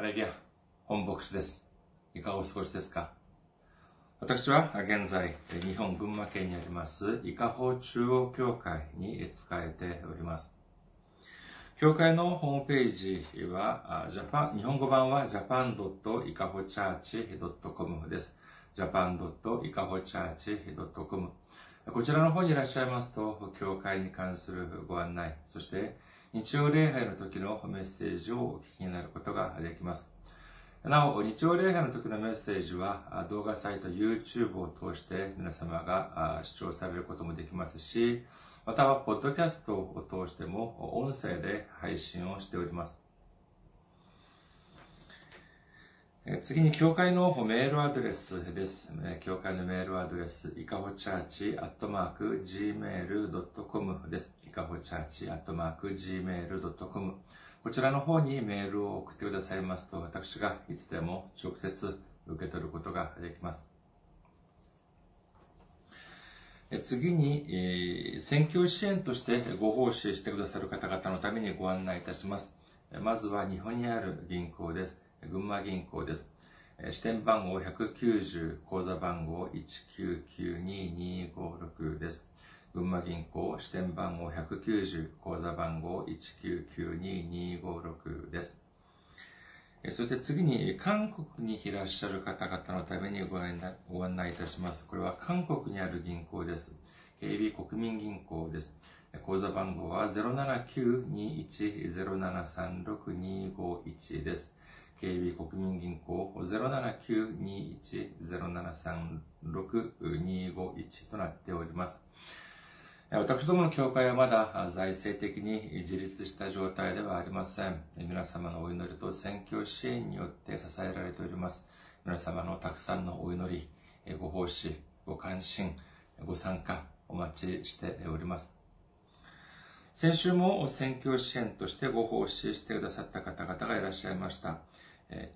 ハレリア、本牧師です。いかがお過ごしですか私は現在、日本群馬県にあります、伊香保中央教会に仕えております。教会のホームページは、ジャパン、日本語版は japan.ikahochurch.com です。japan.ikahochurch.com こちらの方にいらっしゃいますと、教会に関するご案内、そして日曜礼拝の時のメッセージをお聞きになることができます。なお、日曜礼拝の時のメッセージは動画サイト YouTube を通して皆様が視聴されることもできますし、または、ポッドキャストを通しても音声で配信をしております。次に、教会のメールアドレスです。教会のメールアドレス、いかほチャーチアットマーク gmail.com です。いかほチャーチアットマーク gmail.com こちらの方にメールを送ってくださいますと、私がいつでも直接受け取ることができます。次に、選挙支援としてご奉仕してくださる方々のためにご案内いたします。まずは日本にある銀行です。群馬銀行です。支店番号190、口座番号1992256です。群馬銀行支店番号190、口座番号1992256です。そして次に、韓国にいらっしゃる方々のためにご案内いたします。これは韓国にある銀行です。KB 国民銀行です。口座番号は079-21-0736-251です。KB 国民銀行079-21-0736-251となっております。私どもの教会はまだ財政的に自立した状態ではありません。皆様のお祈りと宣教支援によって支えられております。皆様のたくさんのお祈り、ご奉仕、ご関心、ご参加、お待ちしております。先週も宣教支援としてご奉仕してくださった方々がいらっしゃいました。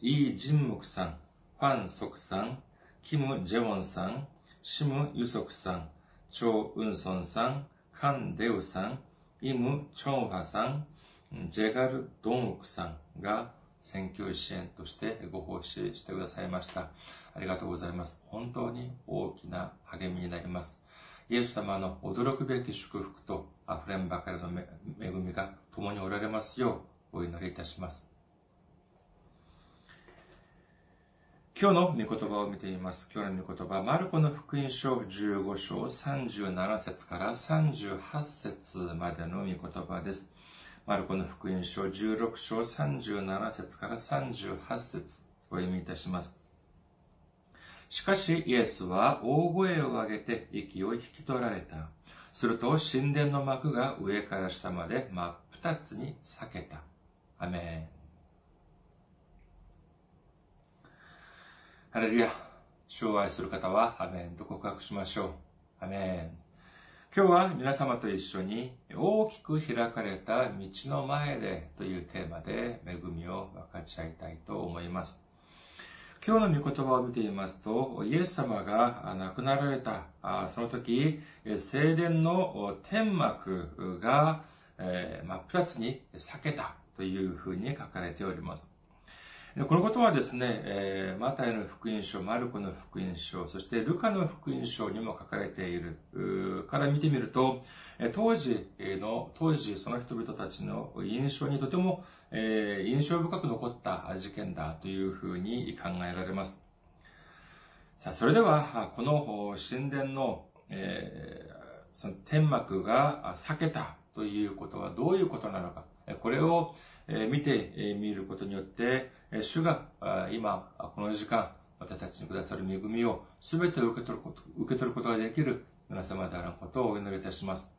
イー・ジンムクさん、ファン・ソクさん、キム・ジェウォンさん、シム・ユソクさん、チョウ・ウンソンさん、カン・デウさん、イム・チョンファさん、ジェガル・ドンウクさんが選挙支援としてご奉仕してくださいました。ありがとうございます。本当に大きな励みになります。イエス様の驚くべき祝福と溢れんばかりの恵みが共におられますようお祈りいたします。今日の御言葉を見ています。今日の御言葉、マルコの福音書15章37節から38節までの御言葉です。マルコの福音書16章37節から38節お読みいたします。しかしイエスは大声を上げて息を引き取られた。すると神殿の幕が上から下まで真っ二つに裂けた。アメン。ハレルヤ。主を愛する方は、アメンと告白しましょう。アメン。今日は皆様と一緒に大きく開かれた道の前でというテーマで恵みを分かち合いたいと思います。今日の御言葉を見ていますと、イエス様が亡くなられた、その時、聖殿の天幕が真っ二つに裂けたというふうに書かれております。このことはですね、マタイの福音書、マルコの福音書、そしてルカの福音書にも書かれているから見てみると、当時の、当時その人々たちの印象にとても印象深く残った事件だというふうに考えられます。さあ、それでは、この神殿の、その天幕が裂けたということはどういうことなのか。これを見てみることによって、主が今、この時間、私たちにくださる恵みを全て受け取ること、受け取ることができる皆様であることをお祈りいたします。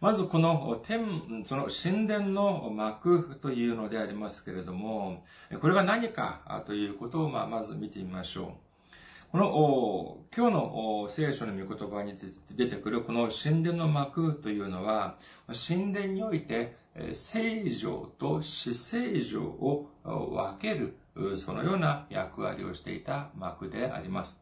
まずこの天、その神殿の幕というのでありますけれども、これが何かということをまず見てみましょう。この、今日の聖書の御言葉に出てくるこの神殿の幕というのは、神殿において聖女と死聖女を分ける、そのような役割をしていた幕であります。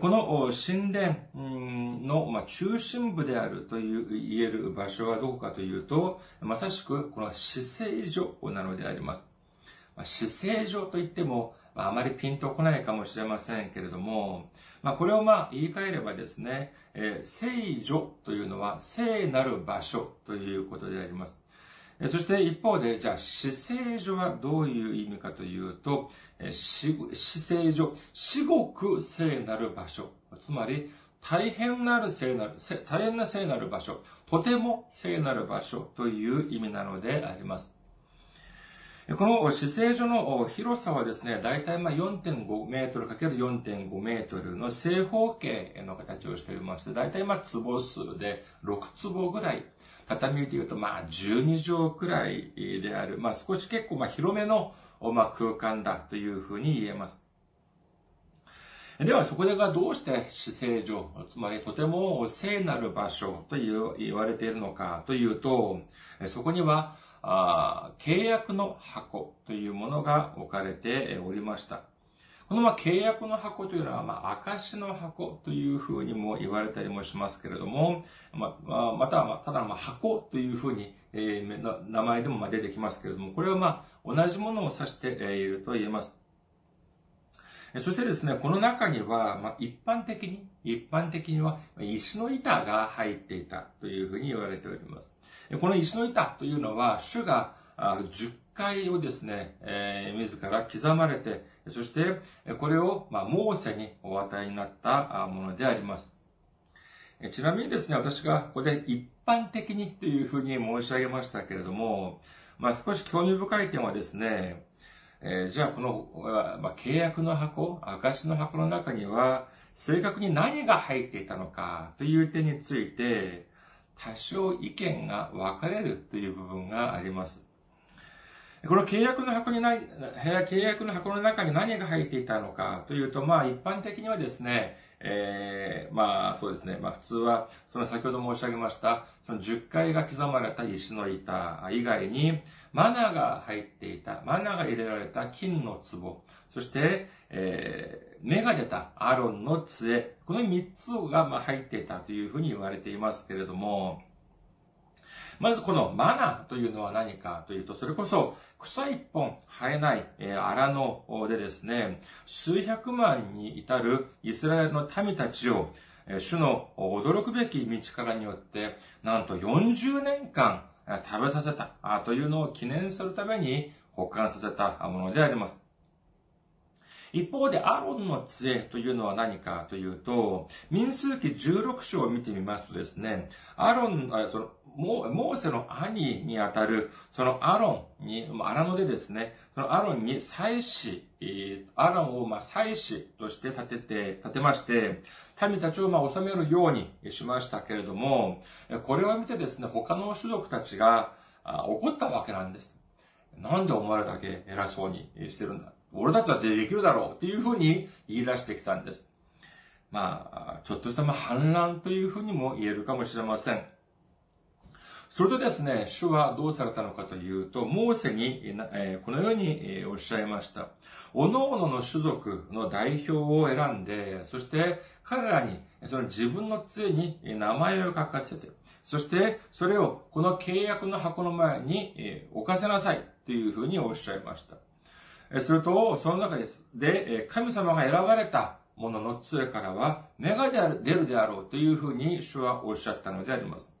この神殿の中心部であるという言える場所はどこかというと、まさしくこの死聖所なのであります。死聖所といっても、あまりピンとこないかもしれませんけれども、まあ、これをまあ言い換えればですね、えー、聖女というのは聖なる場所ということであります。そして一方で、じゃあ、死聖所はどういう意味かというと、死聖所、至極聖なる場所。つまり、大変なる聖なる、大変な聖なる場所、とても聖なる場所という意味なのであります。この死聖所の広さはですね、だいたい4.5メートル ×4.5 メートルの正方形の形をしておりまして、だいたいまあ坪数で6坪ぐらい畳で言うと、まあ、12畳くらいである。まあ、少し結構、まあ、広めの、まあ、空間だというふうに言えます。では、そこでがどうして死聖所、つまりとても聖なる場所と言われているのかというと、そこには、あ契約の箱というものが置かれておりました。このま契約の箱というのは、まあ、証の箱というふうにも言われたりもしますけれども、まあ、または、ただ、ま箱というふうに、えー、名前でも出てきますけれども、これはまあ、同じものを指していると言えます。そしてですね、この中には、まあ、一般的に、一般的には石の板が入っていたというふうに言われております。この石の板というのは、主が10回をですね、えー、自ら刻まれて、そして、これを、まあ、モーセにお与えになったものであります。ちなみにですね、私がここで一般的にというふうに申し上げましたけれども、まあ、少し興味深い点はですね、えー、じゃあこの、まあ、契約の箱、証の箱の中には、正確に何が入っていたのかという点について、多少意見が分かれるという部分があります。この契約の箱にない、契約の箱の中に何が入っていたのかというと、まあ一般的にはですね、えー、まあそうですね、まあ普通は、その先ほど申し上げました、その10回が刻まれた石の板以外に、マナーが入っていた、マナーが入れられた金の壺、そして、えー、芽が出たアロンの杖、この3つが入っていたというふうに言われていますけれども、まずこのマナというのは何かというと、それこそ草一本生えない、え、荒野でですね、数百万に至るイスラエルの民たちを、えー、主の驚くべき道からによって、なんと40年間食べさせたというのを記念するために保管させたものであります。一方で、アロンの杖というのは何かというと、民数記16章を見てみますとですね、アロン、そのモーセの兄にあたる、そのアロンに、荒野でですね、そのアロンに祭司、アロンをまあ祭司として立てて、立てまして、民たちをまあ治めるようにしましたけれども、これを見てですね、他の種族たちが怒ったわけなんです。なんでお前らだけ偉そうにしてるんだ俺たちだってできるだろうっていうふうに言い出してきたんです。まあ、ちょっとした反乱というふうにも言えるかもしれません。それとですね、主はどうされたのかというと、モーセに、このようにおっしゃいました。各々の種族の代表を選んで、そして彼らにその自分の杖に名前を書かせて、そしてそれをこの契約の箱の前に置かせなさいというふうにおっしゃいました。すると、その中です。で、神様が選ばれたものの杖からは芽が出るであろうというふうに主はおっしゃったのであります。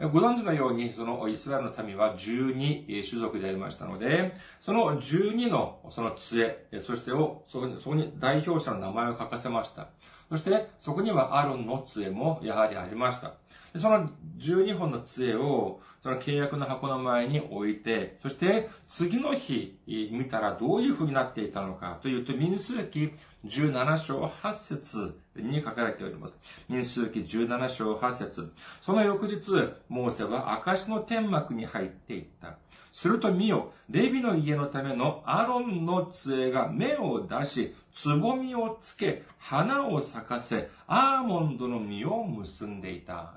ご存知のように、そのイスラエルの民は12種族でありましたので、その12のその杖、そしてを、そこに、そこに代表者の名前を書かせました。そして、そこにはアロンの杖もやはりありました。その12本の杖を、その契約の箱の前に置いて、そして次の日見たらどういう風になっていたのかというと、民数記17章8節に書かれております。民数記17章8節その翌日、モーセは証の天幕に入っていった。すると見よ、レビの家のためのアロンの杖が芽を出し、つぼみをつけ、花を咲かせ、アーモンドの実を結んでいた。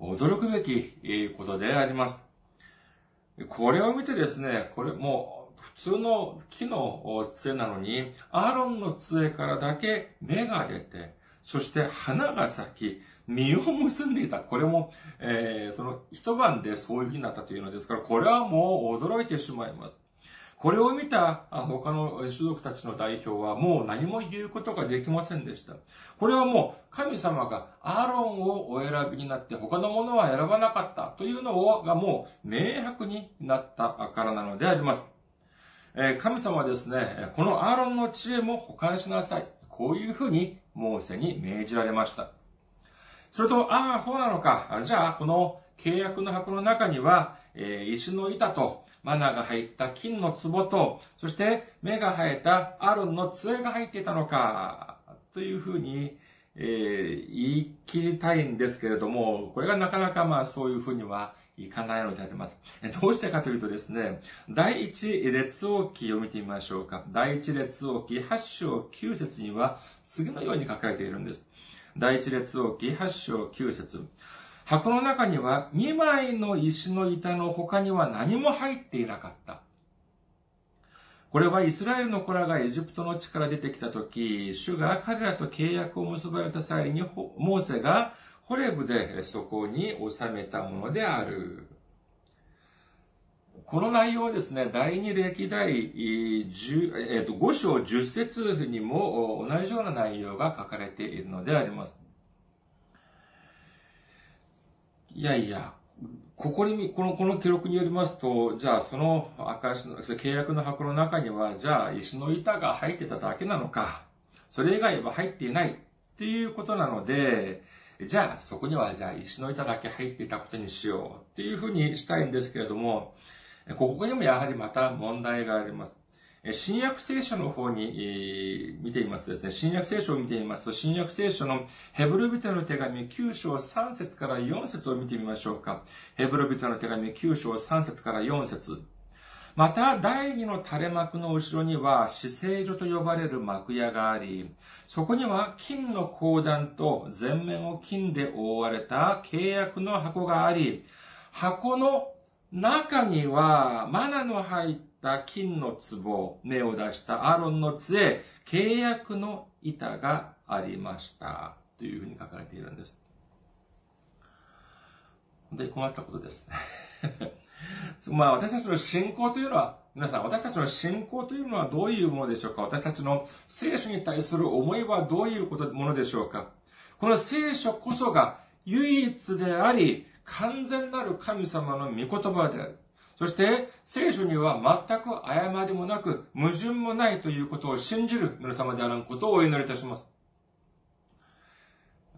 驚くべきことであります。これを見てですね、これもう普通の木の杖なのに、アーロンの杖からだけ芽が出て、そして花が咲き、実を結んでいた。これも、えー、その一晩でそういう風になったというのですから、これはもう驚いてしまいます。これを見た他の種族たちの代表はもう何も言うことができませんでした。これはもう神様がアーロンをお選びになって他のものは選ばなかったというのがもう明白になったからなのであります。神様はですね、このアーロンの知恵も保管しなさい。こういうふうにモーセに命じられました。それと、ああ、そうなのか。じゃあ、この契約の箱の中には、えー、石の板と、マナが入った金の壺と、そして芽が生えたアロンの杖が入っていたのか、というふうに、えー、言い切りたいんですけれども、これがなかなかまあそういうふうにはいかないのであります。どうしてかというとですね、第一列王記を見てみましょうか。第一列王記8章9節には次のように書かれているんです。第一列王記8章9節箱の中には2枚の石の板の他には何も入っていなかった。これはイスラエルの子らがエジプトの地から出てきたとき、主が彼らと契約を結ばれた際に、モーセがホレブでそこに収めたものである。この内容はですね、第二歴代10、えー、と5章10節にも同じような内容が書かれているのであります。いやいや、ここに、この、この記録によりますと、じゃあその証の、契約の箱の中には、じゃあ石の板が入ってただけなのか、それ以外は入っていないっていうことなので、じゃあそこにはじゃあ石の板だけ入っていたことにしようっていうふうにしたいんですけれども、ここにもやはりまた問題があります。新約聖書の方に見てみますとですね、新約聖書を見てみますと、新約聖書のヘブル人の手紙9章3節から4節を見てみましょうか。ヘブル人の手紙9章3節から4節また、第二の垂れ幕の後ろには、死聖所と呼ばれる幕屋があり、そこには金の鉱壇と全面を金で覆われた契約の箱があり、箱の中には、マナの入った金の壺、根を出したアロンの杖、契約の板がありました。というふうに書かれているんです。本当に困ったことですね。まあ私たちの信仰というのは、皆さん、私たちの信仰というのはどういうものでしょうか？私たちの聖書に対する思いはどういうことものでしょうか？この聖書こそが唯一であり、完全なる神様の御言葉である。そして、聖書には全く誤りもなく、矛盾もないということを信じる皆様であることをお祈りいたします。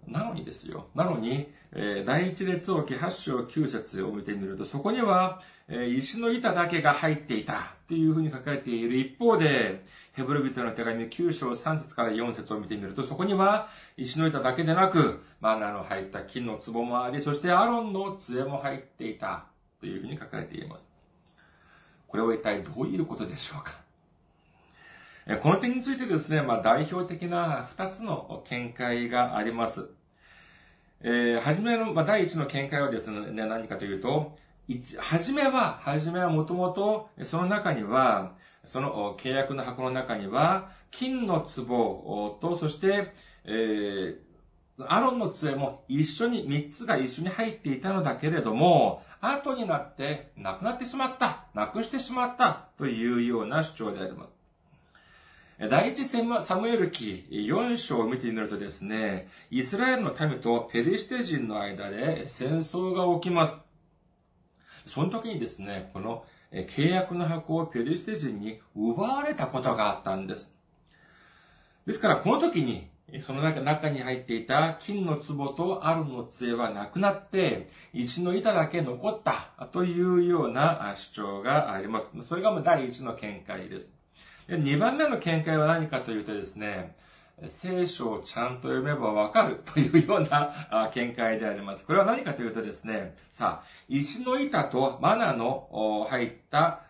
なのにですよ。なのに、え、第一列王記8章9節を見てみると、そこには、え、石の板だけが入っていたっていうふうに書かれている一方で、ヘブル人の手紙9章3節から4節を見てみると、そこには石の板だけでなく、マナーの入った金の壺もあり、そしてアロンの杖も入っていたというふうに書かれています。これは一体どういうことでしょうか？この点についてですね、まあ、代表的な二つの見解があります。えー、はじめの、まあ、第一の見解はですね、何かというと、はじめは、はじめはもともと、その中には、その契約の箱の中には、金の壺と、そして、えー、アロンの杖も一緒に、三つが一緒に入っていたのだけれども、後になってなくなってしまった、なくしてしまったというような主張であります。第一サムエル記4章を見てみるとですね、イスラエルの民とペリシテ人の間で戦争が起きます。その時にですね、この契約の箱をペリシテ人に奪われたことがあったんです。ですから、この時に、その中に入っていた金の壺とアルの杖はなくなって、石の板だけ残ったというような主張があります。それが第一の見解です。2番目の見解は何かというとですね、聖書をちゃんと読めばわかるというような見解であります。これは何かというとですね、さあ、石の板とマナの入った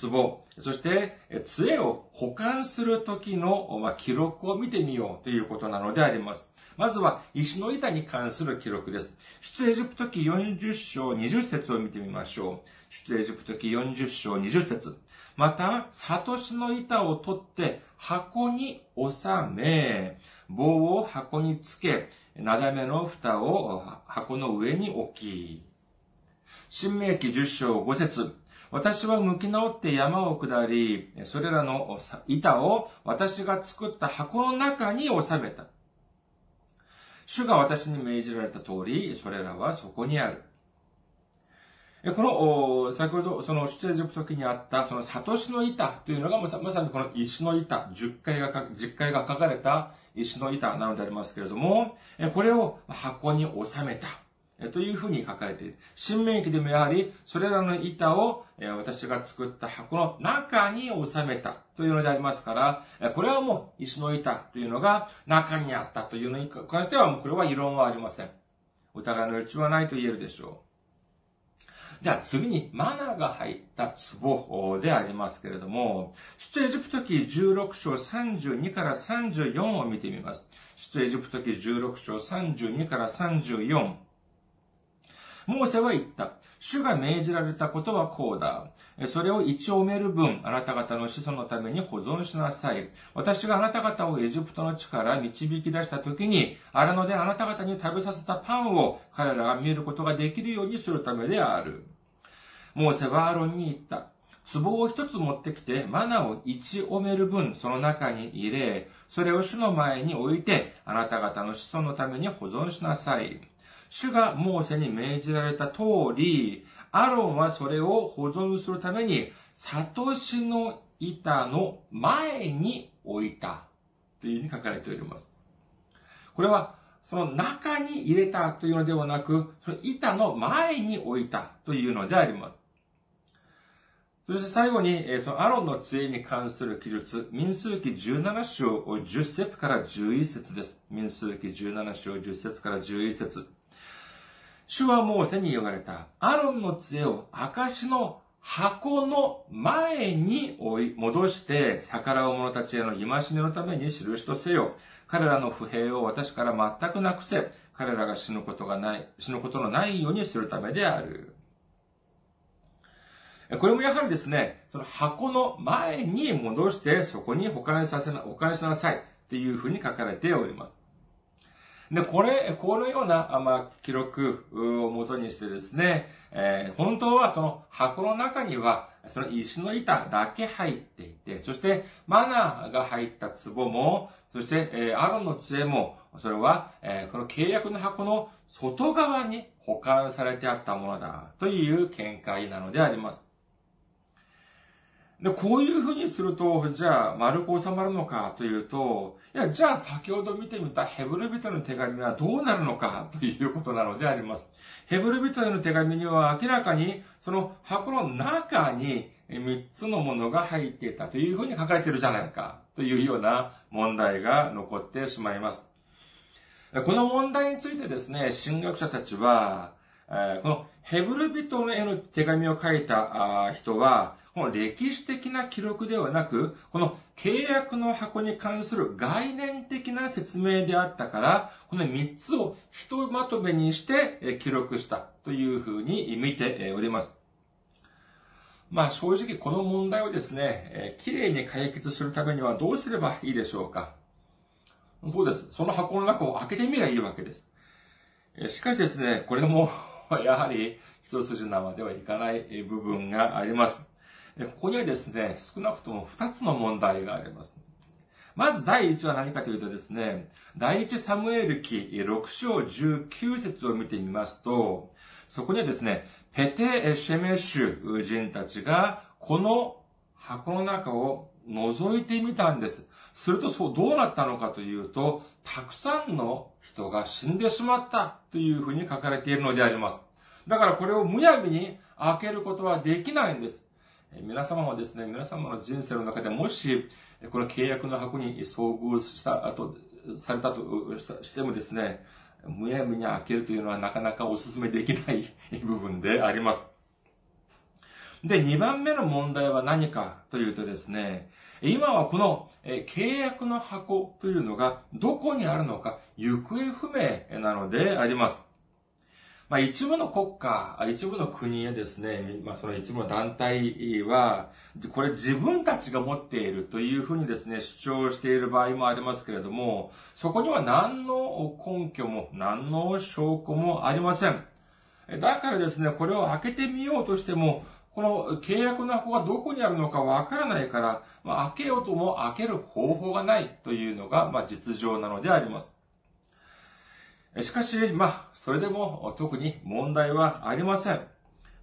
壺、そして、杖を保管する時の、記録を見てみようということなのであります。まずは、石の板に関する記録です。出エジプト記40章20節を見てみましょう。出エジプト記40章20節また、サトシの板を取って箱に収め、棒を箱につけ、なだめの蓋を箱の上に置き、新明記10章5節私は向き直って山を下り、それらの板を私が作った箱の中に収めた。主が私に命じられた通り、それらはそこにある。この、先ほど、その出エジプト記にあった、その、サトシの板というのがまさ、にこの石の板、10回が、10回が書かれた石の板なのでありますけれども、これを箱に収めた。というふうに書かれている。新明記でもやはり、それらの板を私が作った箱の中に収めたというのでありますから、これはもう石の板というのが中にあったというのに関しては、もうこれは異論はありません。疑いの余地はないと言えるでしょう。じゃあ次にマナーが入った壺でありますけれども、出エジプト記16章32から34を見てみます。出エジプト記16章32から34。モーセは言った。主が命じられたことはこうだ。それを一オメル分、あなた方の子孫のために保存しなさい。私があなた方をエジプトの地から導き出した時に、荒野であなた方に食べさせたパンを彼らが見ることができるようにするためである。モーセはアロンに言った。壺を一つ持ってきて、マナを一オメル分その中に入れ、それを主の前に置いて、あなた方の子孫のために保存しなさい。主がモーセに命じられた通り、アロンはそれを保存するために、サトシの板の前に置いた。というふうに書かれております。これは、その中に入れたというのではなく、その板の前に置いたというのであります。そして最後に、そのアロンの杖に関する記述、民数記17章10節から11節です。民数記17章10節から11節主はモーセに言われた。アロンの杖を証の箱の前に追い戻して、逆らう者たちへの戒めのために印とせよ。彼らの不平を私から全くなくせ、彼らが死ぬことがない、死ぬことのないようにするためである。これもやはりですね、その箱の前に戻して、そこに保管させな、保管しなさいというふうに書かれております。で、これ、このような、まあ、記録をもとにしてですね、えー、本当はその箱の中には、その石の板だけ入っていて、そしてマナーが入った壺も、そして、えー、アロンの杖も、それは、えー、この契約の箱の外側に保管されてあったものだという見解なのであります。で、こういうふうにすると、じゃあ、丸く収まるのかというと、いや、じゃあ先ほど見てみたヘブル人の手紙はどうなるのかということなのであります。ヘブル人への手紙には明らかに、その箱の中に3つのものが入っていたというふうに書かれているじゃないかというような問題が残ってしまいます。この問題についてですね、神学者たちは、このヘブル人への手紙を書いた人は、この歴史的な記録ではなく、この契約の箱に関する概念的な説明であったから、この3つをひとまとめにして記録したというふうに見ております。まあ正直この問題をですね、綺麗に解決するためにはどうすればいいでしょうかそうです。その箱の中を開けてみればいいわけです。しかしですね、これもやはり一筋縄ではいかない部分があります。ここにはですね、少なくとも二つの問題があります。まず第一は何かというとですね、第一サムエル記6章19節を見てみますと、そこにはですね、ペテ・シェメシュ人たちが、この箱の中を覗いてみたんです。するとそうどうなったのかというと、たくさんの人が死んでしまったというふうに書かれているのであります。だからこれをむやみに開けることはできないんです。皆様もですね、皆様の人生の中でもし、この契約の箱に遭遇した後、されたとしてもですね、むやみに開けるというのはなかなかお勧めできない 部分であります。で、2番目の問題は何かというとですね、今はこの契約の箱というのがどこにあるのか行方不明なのであります。まあ、一部の国家、一部の国へですね、まあ、その一部の団体は、これ自分たちが持っているというふうにですね、主張している場合もありますけれども、そこには何の根拠も、何の証拠もありません。だからですね、これを開けてみようとしても、この契約の箱がどこにあるのかわからないから、まあ、開けようとも開ける方法がないというのが、まあ、実情なのであります。しかし、まあ、それでも特に問題はありません。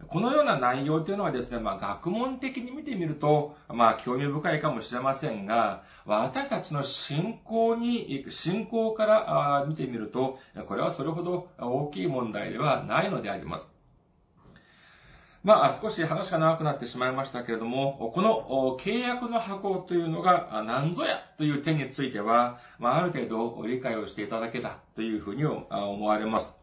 このような内容というのはですね、まあ、学問的に見てみると、まあ、興味深いかもしれませんが、私たちの信仰に、信仰から見てみると、これはそれほど大きい問題ではないのであります。まあ、少し話が長くなってしまいましたけれども、この契約の箱というのが何ぞやという点については、まあ、ある程度理解をしていただけたというふうに思われます。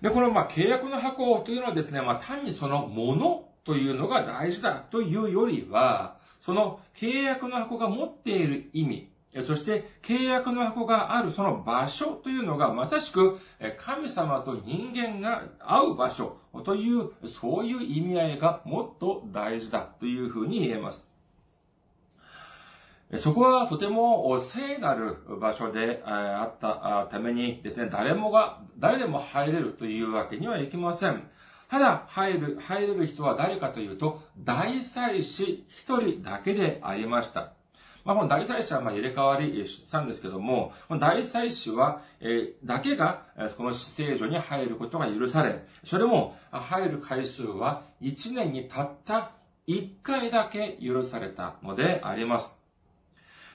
で、このまあ契約の箱というのはですね、まあ単にそのものというのが大事だというよりは、その契約の箱が持っている意味、そして契約の箱があるその場所というのがまさしく神様と人間が会う場所というそういう意味合いがもっと大事だというふうに言えます。そこはとても聖なる場所であったためにですね、誰もが、誰でも入れるというわけにはいきません。ただ、入る、入れる人は誰かというと、大祭司一人だけでありました。まあ、この大祭司はまあ入れ替わりしたんですけども、この大祭司は、えー、だけが、この死聖所に入ることが許され、それも入る回数は1年にたった1回だけ許されたのであります。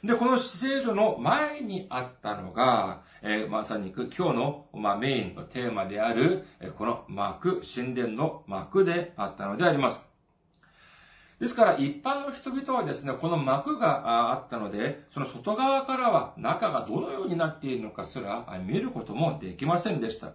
で、この死聖所の前にあったのが、えー、まさに今日の、まあ、メインのテーマである、この幕、神殿の幕であったのであります。ですから一般の人々はですね、この幕があったので、その外側からは中がどのようになっているのかすら見ることもできませんでした。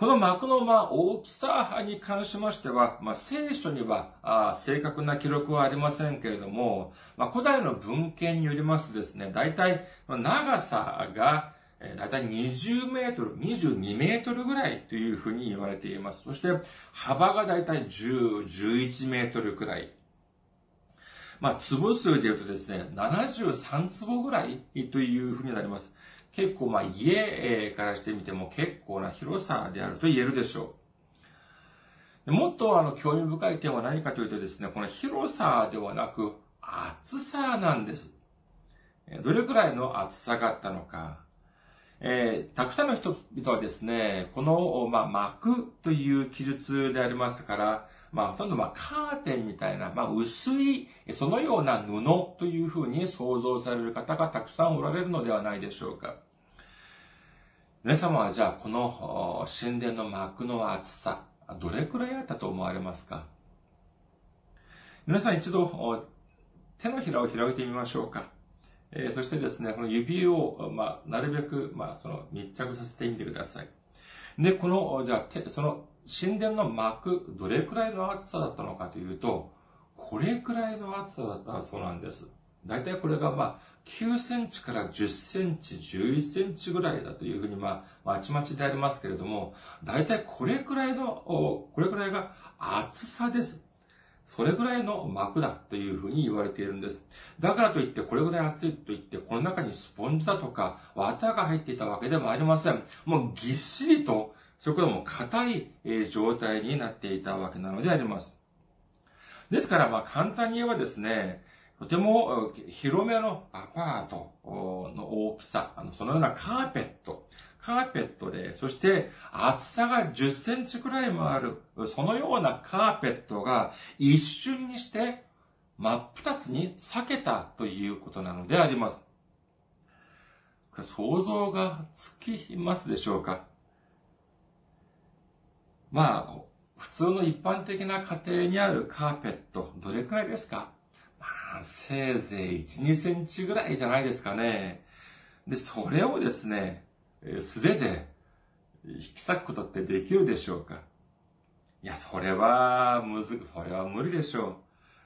この幕のま大きさに関しましては、まあ、聖書にはあ正確な記録はありませんけれども、まあ、古代の文献によりますとですね、大体長さが大体20メートル、22メートルぐらいというふうに言われています。そして幅が大体10、11メートルくらい。まあ、坪数で言うとですね、73坪ぐらいというふうになります。結構まあ家からしてみても結構な広さであると言えるでしょう。もっとあの興味深い点は何かというとですね、この広さではなく厚さなんです。どれくらいの厚さがあったのか。えー、たくさんの人々はですね、この、まあ、幕という記述でありますから、まあ、ほとんど、まあ、カーテンみたいな、まあ、薄い、そのような布というふうに想像される方がたくさんおられるのではないでしょうか。皆様はじゃあ、この神殿の幕の厚さ、どれくらいあったと思われますか？皆さん一度、手のひらを開いてみましょうか。えー、そしてですね、この指を、まあ、なるべく、まあ、その密着させてみてください。で、この、じゃあ、その神殿の幕、どれくらいの厚さだったのかというと、これくらいの厚さだったそうなんです。大体これがまあ9センチから10センチ、11センチぐらいだというふうにまあ、まちまちでありますけれども、大体これくらいの、これくらいが厚さです。それぐらいの膜だというふうに言われているんです。だからといってこれぐらい厚いといってこの中にスポンジだとか綿が入っていたわけでもありません。もうぎっしりとそこでも硬い状態になっていたわけなのであります。ですから、まあ簡単に言えばですね、とても広めのアパートの大きさ、そのようなカーペット、カーペットで、そして厚さが10センチくらいもある、そのようなカーペットが一瞬にして真っ二つに裂けたということなのであります。これ想像がつきますでしょうか？まあ、普通の一般的な家庭にあるカーペット、どれくらいですか？まあ、せいぜい1、2センチぐらいじゃないですかね。で、それをですね、素手で引き裂くことってできるでしょうか？いや、それは、むず、それは無理でしょう。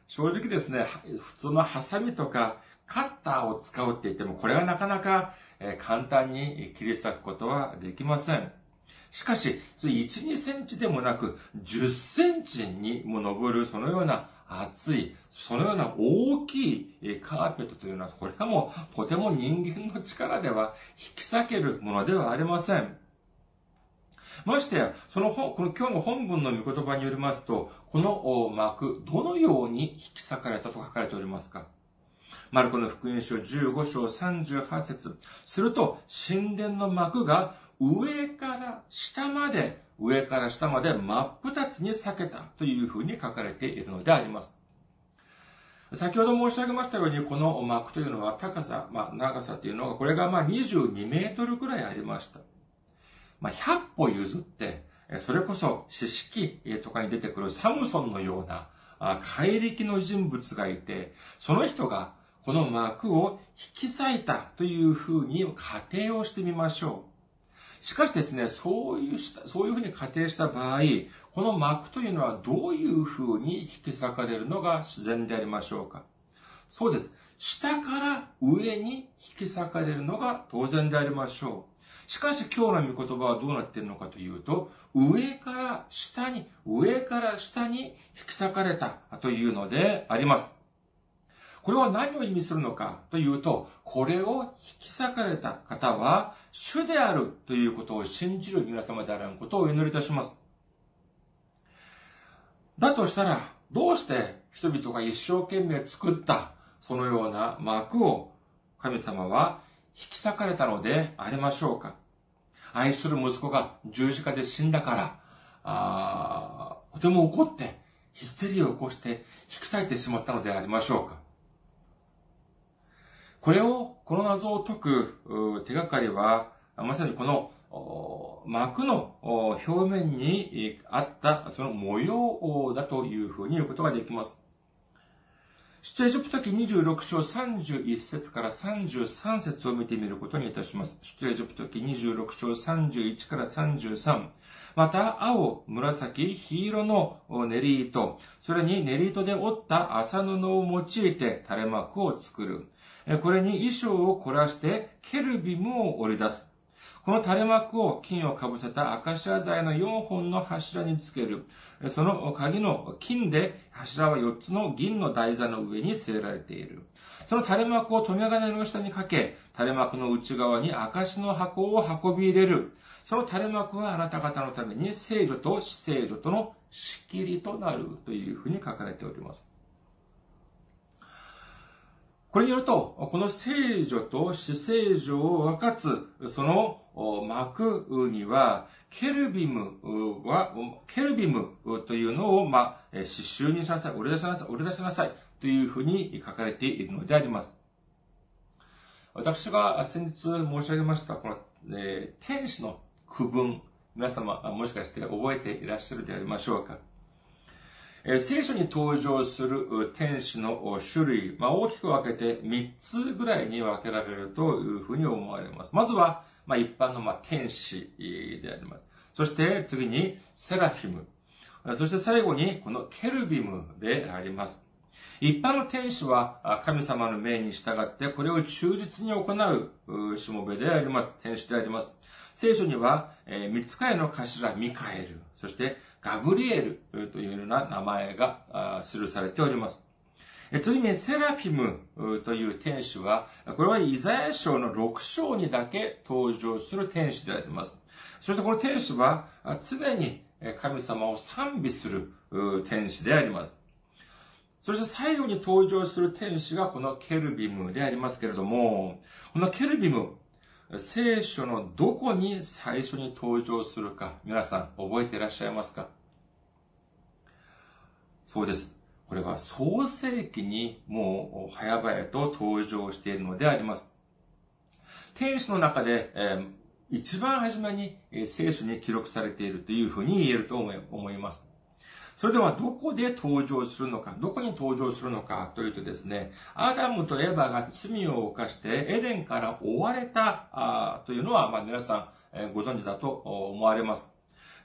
正直ですね、普通のハサミとかカッターを使うって言っても、これはなかなか簡単に切り裂くことはできません。しかし、1、2センチでもなく、10センチにも上る、そのような厚い、そのような大きいカーペットというのは、これはもうとても人間の力では引き裂けるものではありません。ましてや、その本、この今日の本文の御言葉によりますと、この幕、どのように引き裂かれたと書かれておりますか。マルコの福音書15章38節。すると、神殿の幕が上から下まで、上から下まで真っ二つに裂けたというふうに書かれているのであります。先ほど申し上げましたように、この幕というのは高さ、まあ、長さというのが、これがまあ22メートルくらいありました。まあ、100歩譲って、それこそ、四式とかに出てくるサムソンのような、怪力の人物がいて、その人がこの幕を引き裂いたというふうに仮定をしてみましょう。しかしですね、そういうそういうふうに仮定した場合、この幕というのはどういうふうに引き裂かれるのが自然でありましょうか？そうです。下から上に引き裂かれるのが当然でありましょう。しかし今日の御言葉はどうなっているのかというと、上から下に、上から下に引き裂かれたというのであります。これは何を意味するのかというと、これを引き裂かれた方は、主であるということを信じる皆様であることをお祈りいたします。だとしたら、どうして人々が一生懸命作ったそのような幕を神様は引き裂かれたのでありましょうか愛する息子が十字架で死んだから、あとても怒って、ヒステリーを起こして引き裂いてしまったのでありましょうかこれを、この謎を解く手がかりは、まさにこの幕の表面にあったその模様だというふうに言うことができます。出エジプト記26章31節から33節を見てみることにいたします。出エジプト記26章31から33。また、青、紫、黄色の練り糸、それに練り糸で折った麻布を用いて垂れ幕を作る。これに衣装を凝らしてケルビムを折り出す。この垂れ幕を金をかぶせたアカシア材の4本の柱につける。その鍵の金で柱は4つの銀の台座の上に据えられている。その垂れ幕を留め金の下にかけ、垂れ幕の内側に証の箱を運び入れる。その垂れ幕はあなた方のために聖女と死聖女との仕切りとなるというふうに書かれております。これによると、この聖女と死聖女を分かつ、その幕には、ケルビムは、ケルビムというのを、まあ、刺繍にしなさい、折り出しなさい、折り出しなさい、というふうに書かれているのであります。私が先日申し上げました、この、えー、天使の区分、皆様、もしかして覚えていらっしゃるでありましょうか。聖書に登場する天使の種類、まあ、大きく分けて3つぐらいに分けられるというふうに思われます。まずは、まあ、一般のま天使であります。そして次にセラフィム。そして最後にこのケルビムであります。一般の天使は神様の命に従ってこれを忠実に行うしもべであります。天使であります。聖書には、えー、三つ会の頭ミカエル、そしてガブリエルというような名前が記されております。次にセラフィムという天使は、これはイザヤ書の6章にだけ登場する天使であります。そしてこの天使は常に神様を賛美する天使であります。そして最後に登場する天使がこのケルビムでありますけれども、このケルビム、聖書のどこに最初に登場するか、皆さん覚えていらっしゃいますか？そうです。これは創世記にもう早々と登場しているのであります。天使の中で、えー、一番初めに聖書に記録されているというふうに言えると思います。それではどこで登場するのか、どこに登場するのかというとですね、アダムとエヴァが罪を犯してエデンから追われたというのは、まあ、皆さんご存知だと思われます。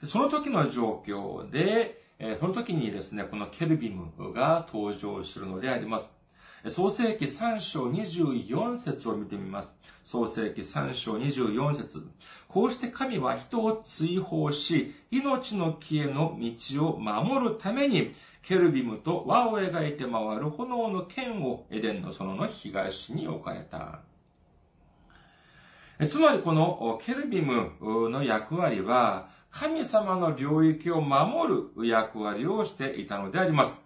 その時の状況で、その時にですね、このケルビムが登場するのであります。創世記3章24節を見てみます。創世記3章24節こうして神は人を追放し、命の木への道を守るために、ケルビムと輪を描いて回る炎の剣をエデンの園の東に置かれた。つまりこのケルビムの役割は、神様の領域を守る役割をしていたのであります。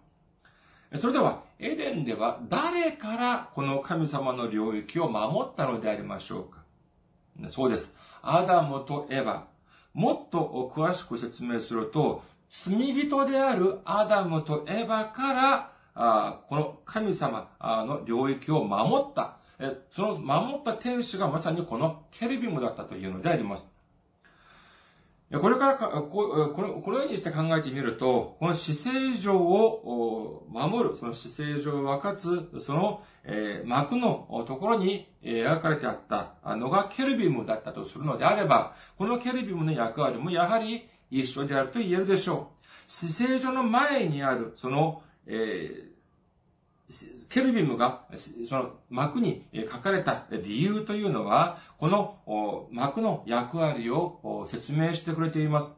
それでは、エデンでは誰からこの神様の領域を守ったのでありましょうか？そうです。アダムとエヴァ。もっと詳しく説明すると、罪人であるアダムとエヴァから、この神様の領域を守った。その守った天使がまさにこのケルビムだったというのであります。これからここのようにして考えてみると、この死聖状を守る、その死聖状を分かつ、その、えー、幕のところに描かれてあったのがケルビムだったとするのであれば、このケルビムの役割もやはり一緒であると言えるでしょう。死聖状の前にある、その、えーケルビムが、その幕に書かれた理由というのは、この幕の役割を説明してくれています。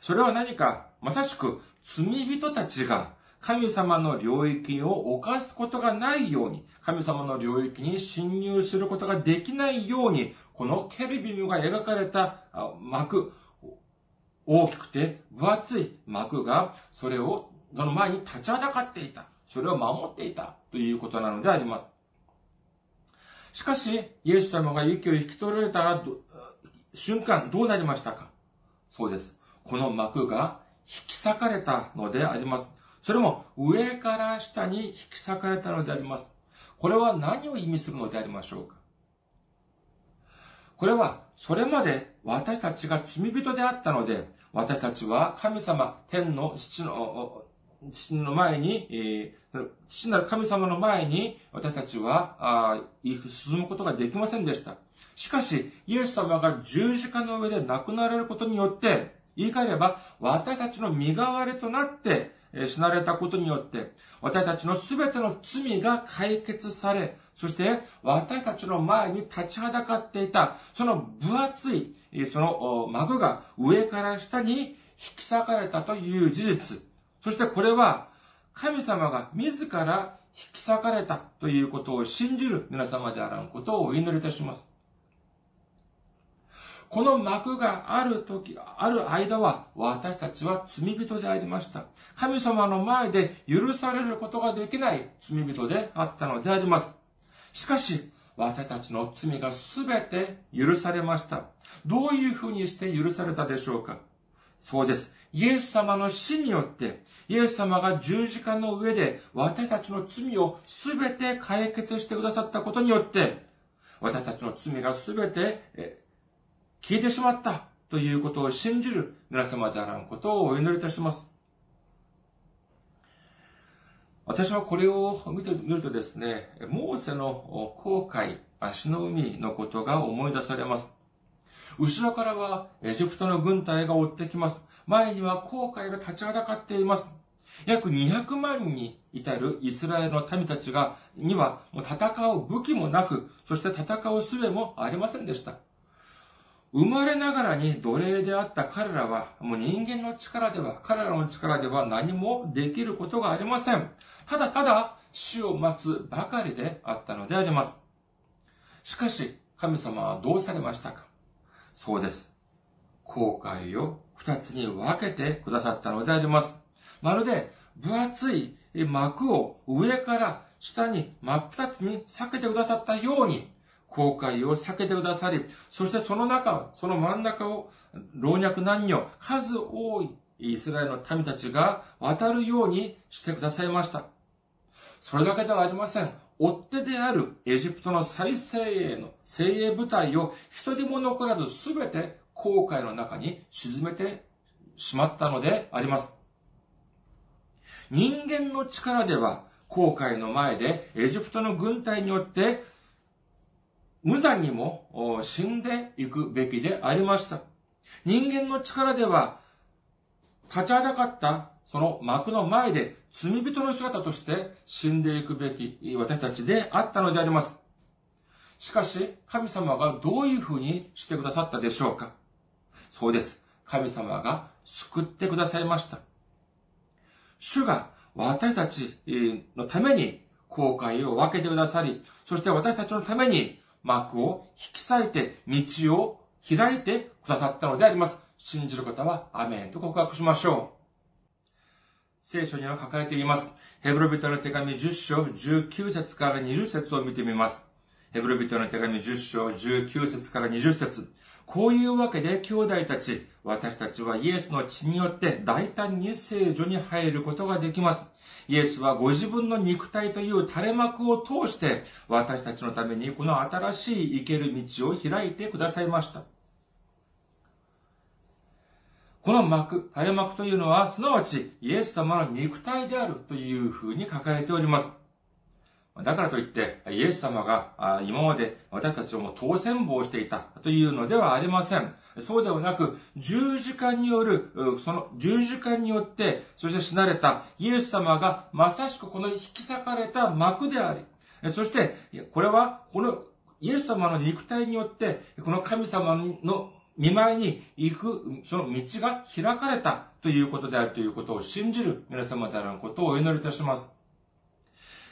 それは何か、まさしく罪人たちが神様の領域を犯すことがないように、神様の領域に侵入することができないように、このケルビムが描かれた幕、大きくて分厚い幕が、それを、その前に立ちはだかっていた。それを守っていたということなのであります。しかし、イエス様が息を引き取られたら、瞬間どうなりましたか？そうです。この幕が引き裂かれたのであります。それも上から下に引き裂かれたのであります。これは何を意味するのでありましょうか？これは、それまで私たちが罪人であったので、私たちは神様、天の父の父の前に、え、父なる神様の前に私たちはあ進むことができませんでした。しかし、イエス様が十字架の上で亡くなられることによって、言い換えれば、私たちの身代わりとなって、死なれたことによって、私たちのすべての罪が解決され、そして私たちの前に立ちはだかっていた、その分厚い、その幕が上から下に引き裂かれたという事実。そしてこれは、神様が自ら引き裂かれたということを信じる皆様であらんことをお祈りいたします。この幕がある時、ある間は私たちは罪人でありました。神様の前で許されることができない罪人であったのであります。しかし、私たちの罪がすべて許されました。どういうふうにして許されたでしょうかそうです。イエス様の死によって、イエス様が十字架の上で私たちの罪をすべて解決してくださったことによって、私たちの罪がすべて消えてしまったということを信じる皆様であらんことをお祈りいたします。私はこれを見てみるとですね、モーセの航海、足の海のことが思い出されます。後ろからはエジプトの軍隊が追ってきます。前には航海が立ちはだかっています。約200万に至るイスラエルの民たちが、にはもう戦う武器もなく、そして戦う術もありませんでした。生まれながらに奴隷であった彼らは、もう人間の力では、彼らの力では何もできることがありません。ただただ死を待つばかりであったのであります。しかし、神様はどうされましたか？そうです。後悔を二つに分けてくださったのであります。まるで分厚い膜を上から下に真っ二つに避けてくださったように、後悔を避けてくださり、そしてその中、その真ん中を老若男女、数多いイスラエルの民たちが渡るようにしてくださいました。それだけではありません。追っ手であるエジプトの最精鋭の精鋭部隊を一人も残らず全て航海の中に沈めてしまったのであります。人間の力では航海の前でエジプトの軍隊によって無残にも死んでいくべきでありました。人間の力では立ちはだかったその幕の前で罪人の姿として死んでいくべき私たちであったのであります。しかし、神様がどういうふうにしてくださったでしょうかそうです。神様が救ってくださいました。主が私たちのために後悔を分けてくださり、そして私たちのために幕を引き裂いて道を開いてくださったのであります。信じる方はアメンと告白しましょう。聖書には書かれています。ヘブロビトの手紙10章19節から20節を見てみます。ヘブロビトの手紙10章19節から20節こういうわけで兄弟たち、私たちはイエスの血によって大胆に聖女に入ることができます。イエスはご自分の肉体という垂れ幕を通して私たちのためにこの新しい生ける道を開いてくださいました。この幕、垂れ幕というのは、すなわちイエス様の肉体であるというふうに書かれております。だからといって、イエス様が今まで私たちをもう当選棒していたというのではありません。そうではなく、十字架による、その十字架によって、そして死なれたイエス様がまさしくこの引き裂かれた幕であり、そして、これは、このイエス様の肉体によって、この神様の見舞いに行く、その道が開かれたということであるということを信じる皆様であることをお祈りいたします。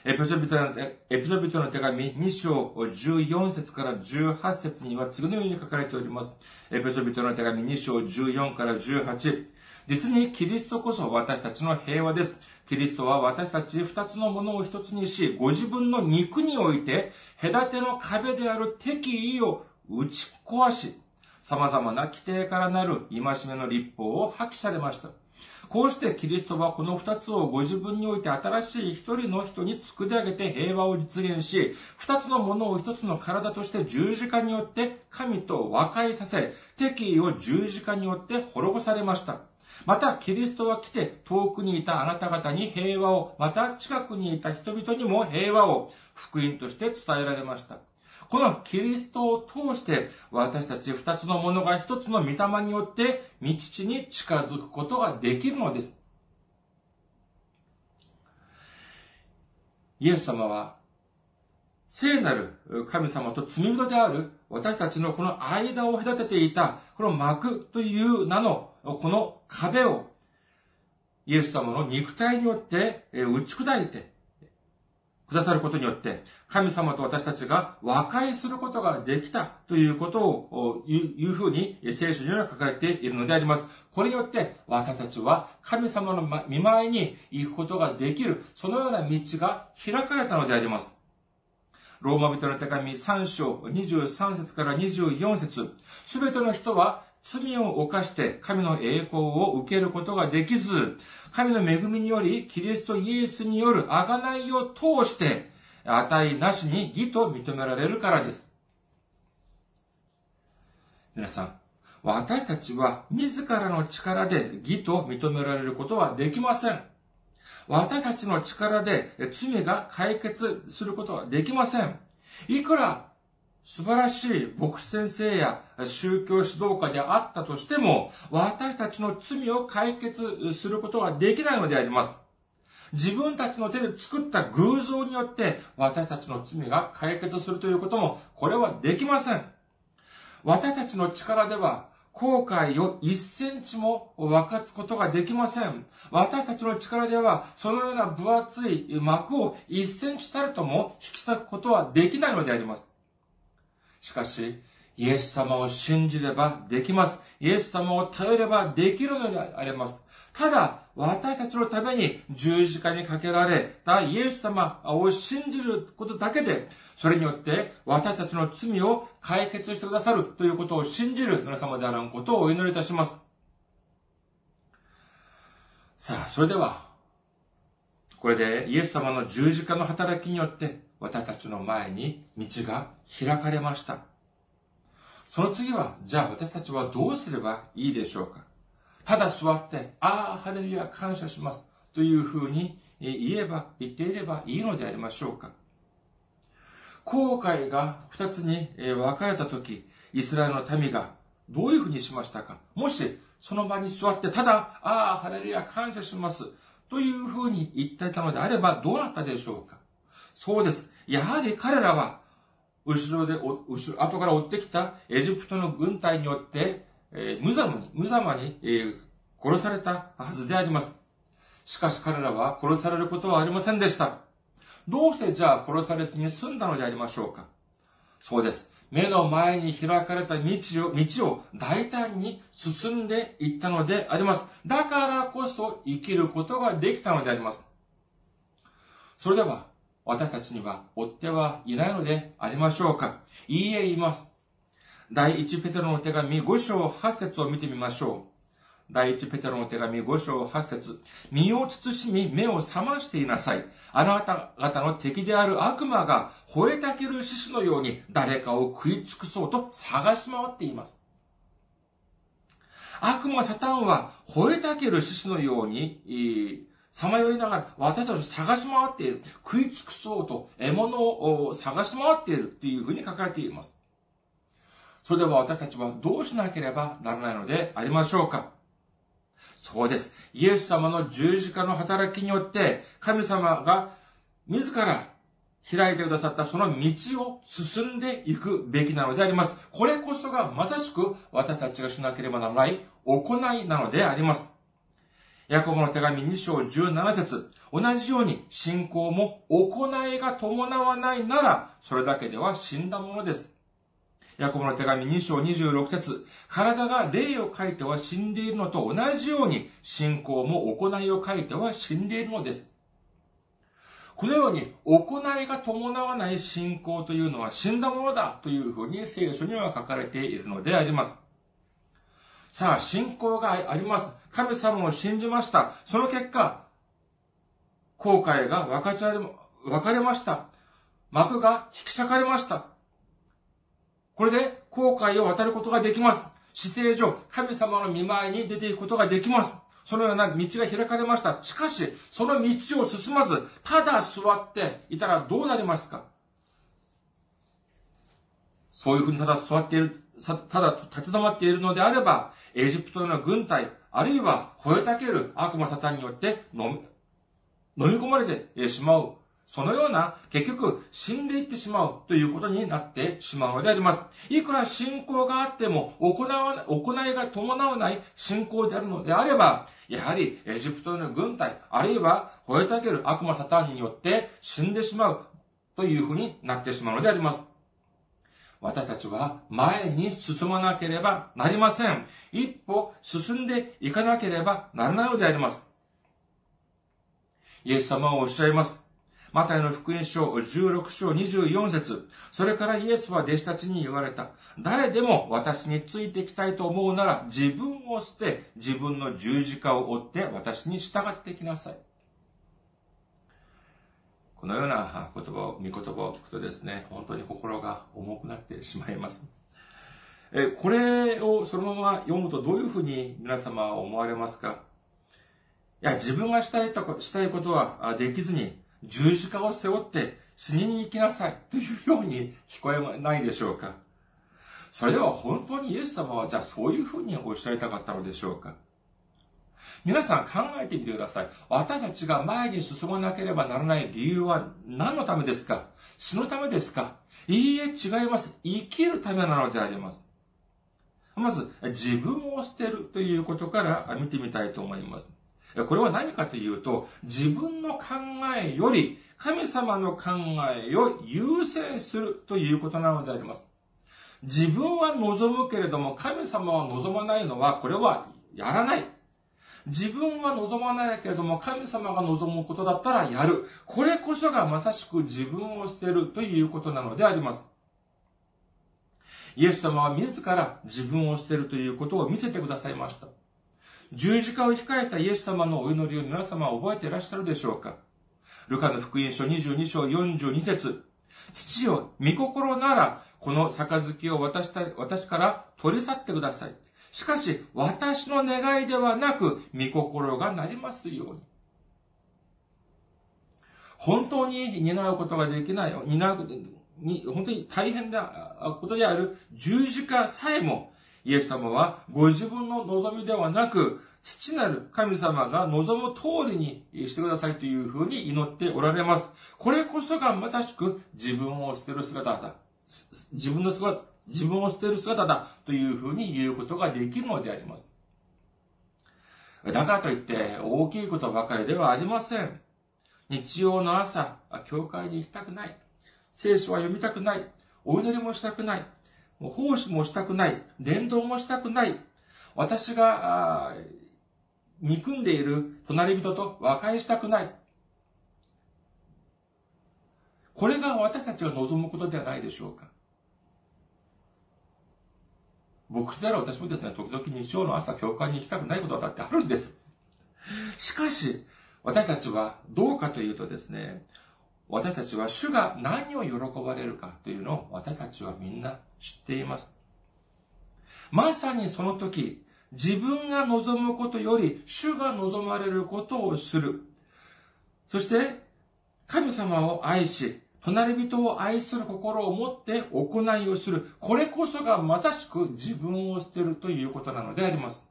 エピソビトのエピソビトの手紙2章14節から18節には次のように書かれております。エピソビトの手紙2章14から18。実にキリストこそ私たちの平和です。キリストは私たち二つのものを一つにし、ご自分の肉において、隔ての壁である敵意を打ち壊し、様々な規定からなる戒めの立法を破棄されました。こうしてキリストはこの二つをご自分において新しい一人の人に作り上げて平和を実現し、二つのものを一つの体として十字架によって神と和解させ、敵意を十字架によって滅ぼされました。また、キリストは来て遠くにいたあなた方に平和を、また近くにいた人々にも平和を福音として伝えられました。このキリストを通して、私たち二つのものが一つの御霊によって、道地に近づくことができるのです。イエス様は、聖なる神様と罪人である私たちのこの間を隔てていた、この幕という名のこの壁を、イエス様の肉体によって打ち砕いて、くださることによって、神様と私たちが和解することができたということを、いうふうに聖書には書かれているのであります。これによって私たちは神様の見舞いに行くことができる、そのような道が開かれたのであります。ローマ人の手紙3章23節から24節すべての人は罪を犯して神の栄光を受けることができず、神の恵みにより、キリストイエスによる贖いを通して、値なしに義と認められるからです。皆さん、私たちは自らの力で義と認められることはできません。私たちの力で罪が解決することはできません。いくら素晴らしい牧師先生や宗教指導家であったとしても、私たちの罪を解決することはできないのであります。自分たちの手で作った偶像によって私たちの罪が解決するということも、これはできません。私たちの力では後悔を1センチも分かつことができません。私たちの力では、そのような分厚い膜を1センチたるとも引き裂くことはできないのであります。しかし、イエス様を信じればできます。イエス様を頼ればできるのであります。ただ、私たちのために十字架にかけられたイエス様を信じることだけで、それによって私たちの罪を解決してくださるということを信じる皆様であることをお祈りいたします。さあ、それでは、これでイエス様の十字架の働きによって私たちの前に道が開かれました。その次は、じゃあ私たちはどうすればいいでしょうか？ただ座って、ああ、ハレルヤ感謝します。というふうに言えば、言っていればいいのでありましょうか？後悔が二つに分かれたとき、イスラエルの民がどういうふうにしましたか？もし、その場に座って、ただ、ああ、ハレルヤ、感謝します。というふうに言っていたのであれば、どうなったでしょうか？そうです。やはり彼らは、後ろで、後ろ、後から追ってきたエジプトの軍隊によって、えー、無様に、無様に、えー、殺されたはずであります。しかし彼らは殺されることはありませんでした。どうしてじゃあ殺されずに済んだのでありましょうかそうです。目の前に開かれた道を、道を大胆に進んでいったのであります。だからこそ生きることができたのであります。それでは、私たちには追ってはいないのでありましょうかいいえ言います。第一ペテロの手紙5章8節を見てみましょう。第一ペテロの手紙5章8節身を慎み目を覚ましていなさい。あなた方の敵である悪魔が吠えたける獅子のように誰かを食い尽くそうと探し回っています。悪魔サタンは吠えたける獅子のように、さまよいながら私たちを探し回っている。食い尽くそうと獲物を探し回っているというふうに書かれています。それでは私たちはどうしなければならないのでありましょうかそうです。イエス様の十字架の働きによって、神様が自ら開いてくださったその道を進んでいくべきなのであります。これこそがまさしく私たちがしなければならない行いなのであります。ヤコブの手紙2章17節同じように信仰も行いが伴わないなら、それだけでは死んだものです。ヤコブの手紙2章26節体が霊を書いては死んでいるのと同じように、信仰も行いを書いては死んでいるのです。このように、行いが伴わない信仰というのは死んだものだというふうに聖書には書かれているのであります。さあ、信仰があります。神様を信じました。その結果、後悔が分かち合分かれました。幕が引き裂かれました。これで後悔を渡ることができます。姿勢上、神様の見舞いに出ていくことができます。そのような道が開かれました。しかし、その道を進まず、ただ座っていたらどうなりますか？そういうふうにただ座っている、ただ立ち止まっているのであれば、エジプトの軍隊、あるいは吠えたける悪魔サタンによって飲み、飲み込まれてしまうそのような、結局、死んでいってしまうということになってしまうのであります。いくら信仰があっても、行わ行いが伴わない信仰であるのであれば、やはりエジプトの軍隊、あるいは吠えたける悪魔サタンによって死んでしまうというふうになってしまうのであります。私たちは前に進まなければなりません。一歩進んでいかなければならないのであります。イエス様はおっしゃいます。マタイの福音書16章24節それからイエスは弟子たちに言われた。誰でも私についてきたいと思うなら自分を捨て自分の十字架を追って私に従ってきなさい。このような言葉を、見言葉を聞くとですね、本当に心が重くなってしまいます。え、これをそのまま読むとどういうふうに皆様は思われますか？いや、自分がしたいと、したいことはできずに、十字架を背負って死にに行きなさいというように聞こえないでしょうか？それでは本当にイエス様はじゃあそういうふうにおっしゃりたかったのでしょうか？皆さん考えてみてください。私たちが前に進まなければならない理由は何のためですか？死ぬためですか？いいえ、違います。生きるためなのであります。まず、自分を捨てるということから見てみたいと思います。これは何かというと、自分の考えより神様の考えを優先するということなのであります。自分は望むけれども神様は望まないのは、これはやらない。自分は望まないけれども神様が望むことだったらやる。これこそがまさしく自分を捨てるということなのであります。イエス様は自ら自分を捨てるということを見せてくださいました。十字架を控えたイエス様のお祈りを皆様は覚えていらっしゃるでしょうかルカの福音書22章42節父よ、御心なら、この杯を私た私から取り去ってください。しかし、私の願いではなく、御心がなりますように。本当に担うことができない、担うに、本当に大変なことである十字架さえも、イエス様はご自分の望みではなく、父なる神様が望む通りにしてくださいというふうに祈っておられます。これこそがまさしく自分を捨てる姿だ。自分の姿、自分を捨てる姿だというふうに言うことができるのであります。だからといって大きいことばかりではありません。日曜の朝、教会に行きたくない。聖書は読みたくない。お祈りもしたくない。奉仕もしたくない。伝道もしたくない。私が、憎んでいる隣人と和解したくない。これが私たちが望むことではないでしょうか。僕である私もですね、時々日曜の朝、教会に行きたくないことだってあるんです。しかし、私たちはどうかというとですね、私たちは主が何を喜ばれるかというのを私たちはみんな知っています。まさにその時、自分が望むことより主が望まれることをする。そして、神様を愛し、隣人を愛する心を持って行いをする。これこそがまさしく自分を捨てるということなのであります。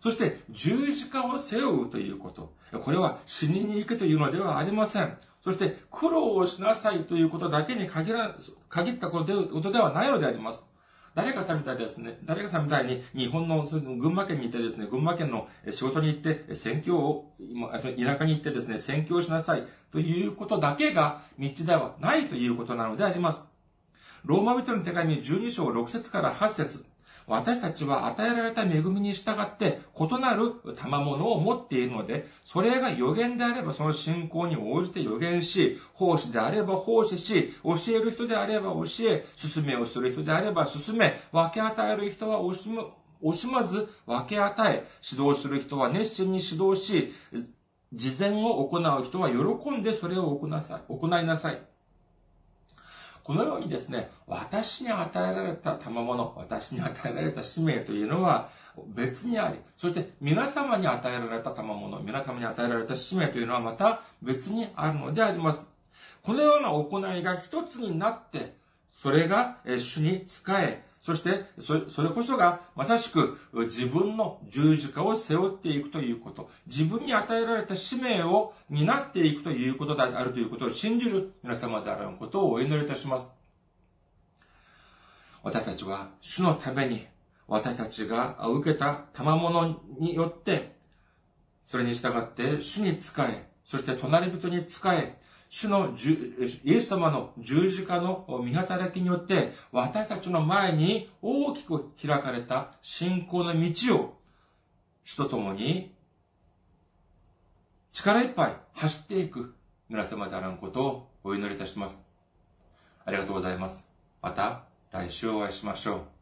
そして十字架を背負うということ。これは死にに行くというのではありません。そして苦労をしなさいということだけに限ら、限ったことではないのであります。誰かさんみたいですね、誰かさんみたいに日本の群馬県に行ってですね、群馬県の仕事に行って選挙を、田舎に行ってですね、選挙をしなさいということだけが道ではないということなのであります。ローマ人の手紙12章6節から8節私たちは与えられた恵みに従って異なる賜物を持っているので、それが予言であればその信仰に応じて予言し、奉仕であれば奉仕し、教える人であれば教え、進めをする人であれば進め、分け与える人は惜しむ、惜しまず分け与え、指導する人は熱心に指導し、事前を行う人は喜んでそれを行いなさい。このようにですね、私に与えられた賜物、私に与えられた使命というのは別にあり、そして皆様に与えられた賜物、皆様に与えられた使命というのはまた別にあるのであります。このような行いが一つになって、それが主に仕え、そして、それこそが、まさしく自分の十字架を背負っていくということ、自分に与えられた使命を担っていくということであるということを信じる皆様であることをお祈りいたします。私たちは主のために、私たちが受けた賜物によって、それに従って主に仕え、そして隣人に仕え、主のイエス様の十字架の見働きによって、私たちの前に大きく開かれた信仰の道を、主と共に力いっぱい走っていく皆様であらんことをお祈りいたします。ありがとうございます。また来週お会いしましょう。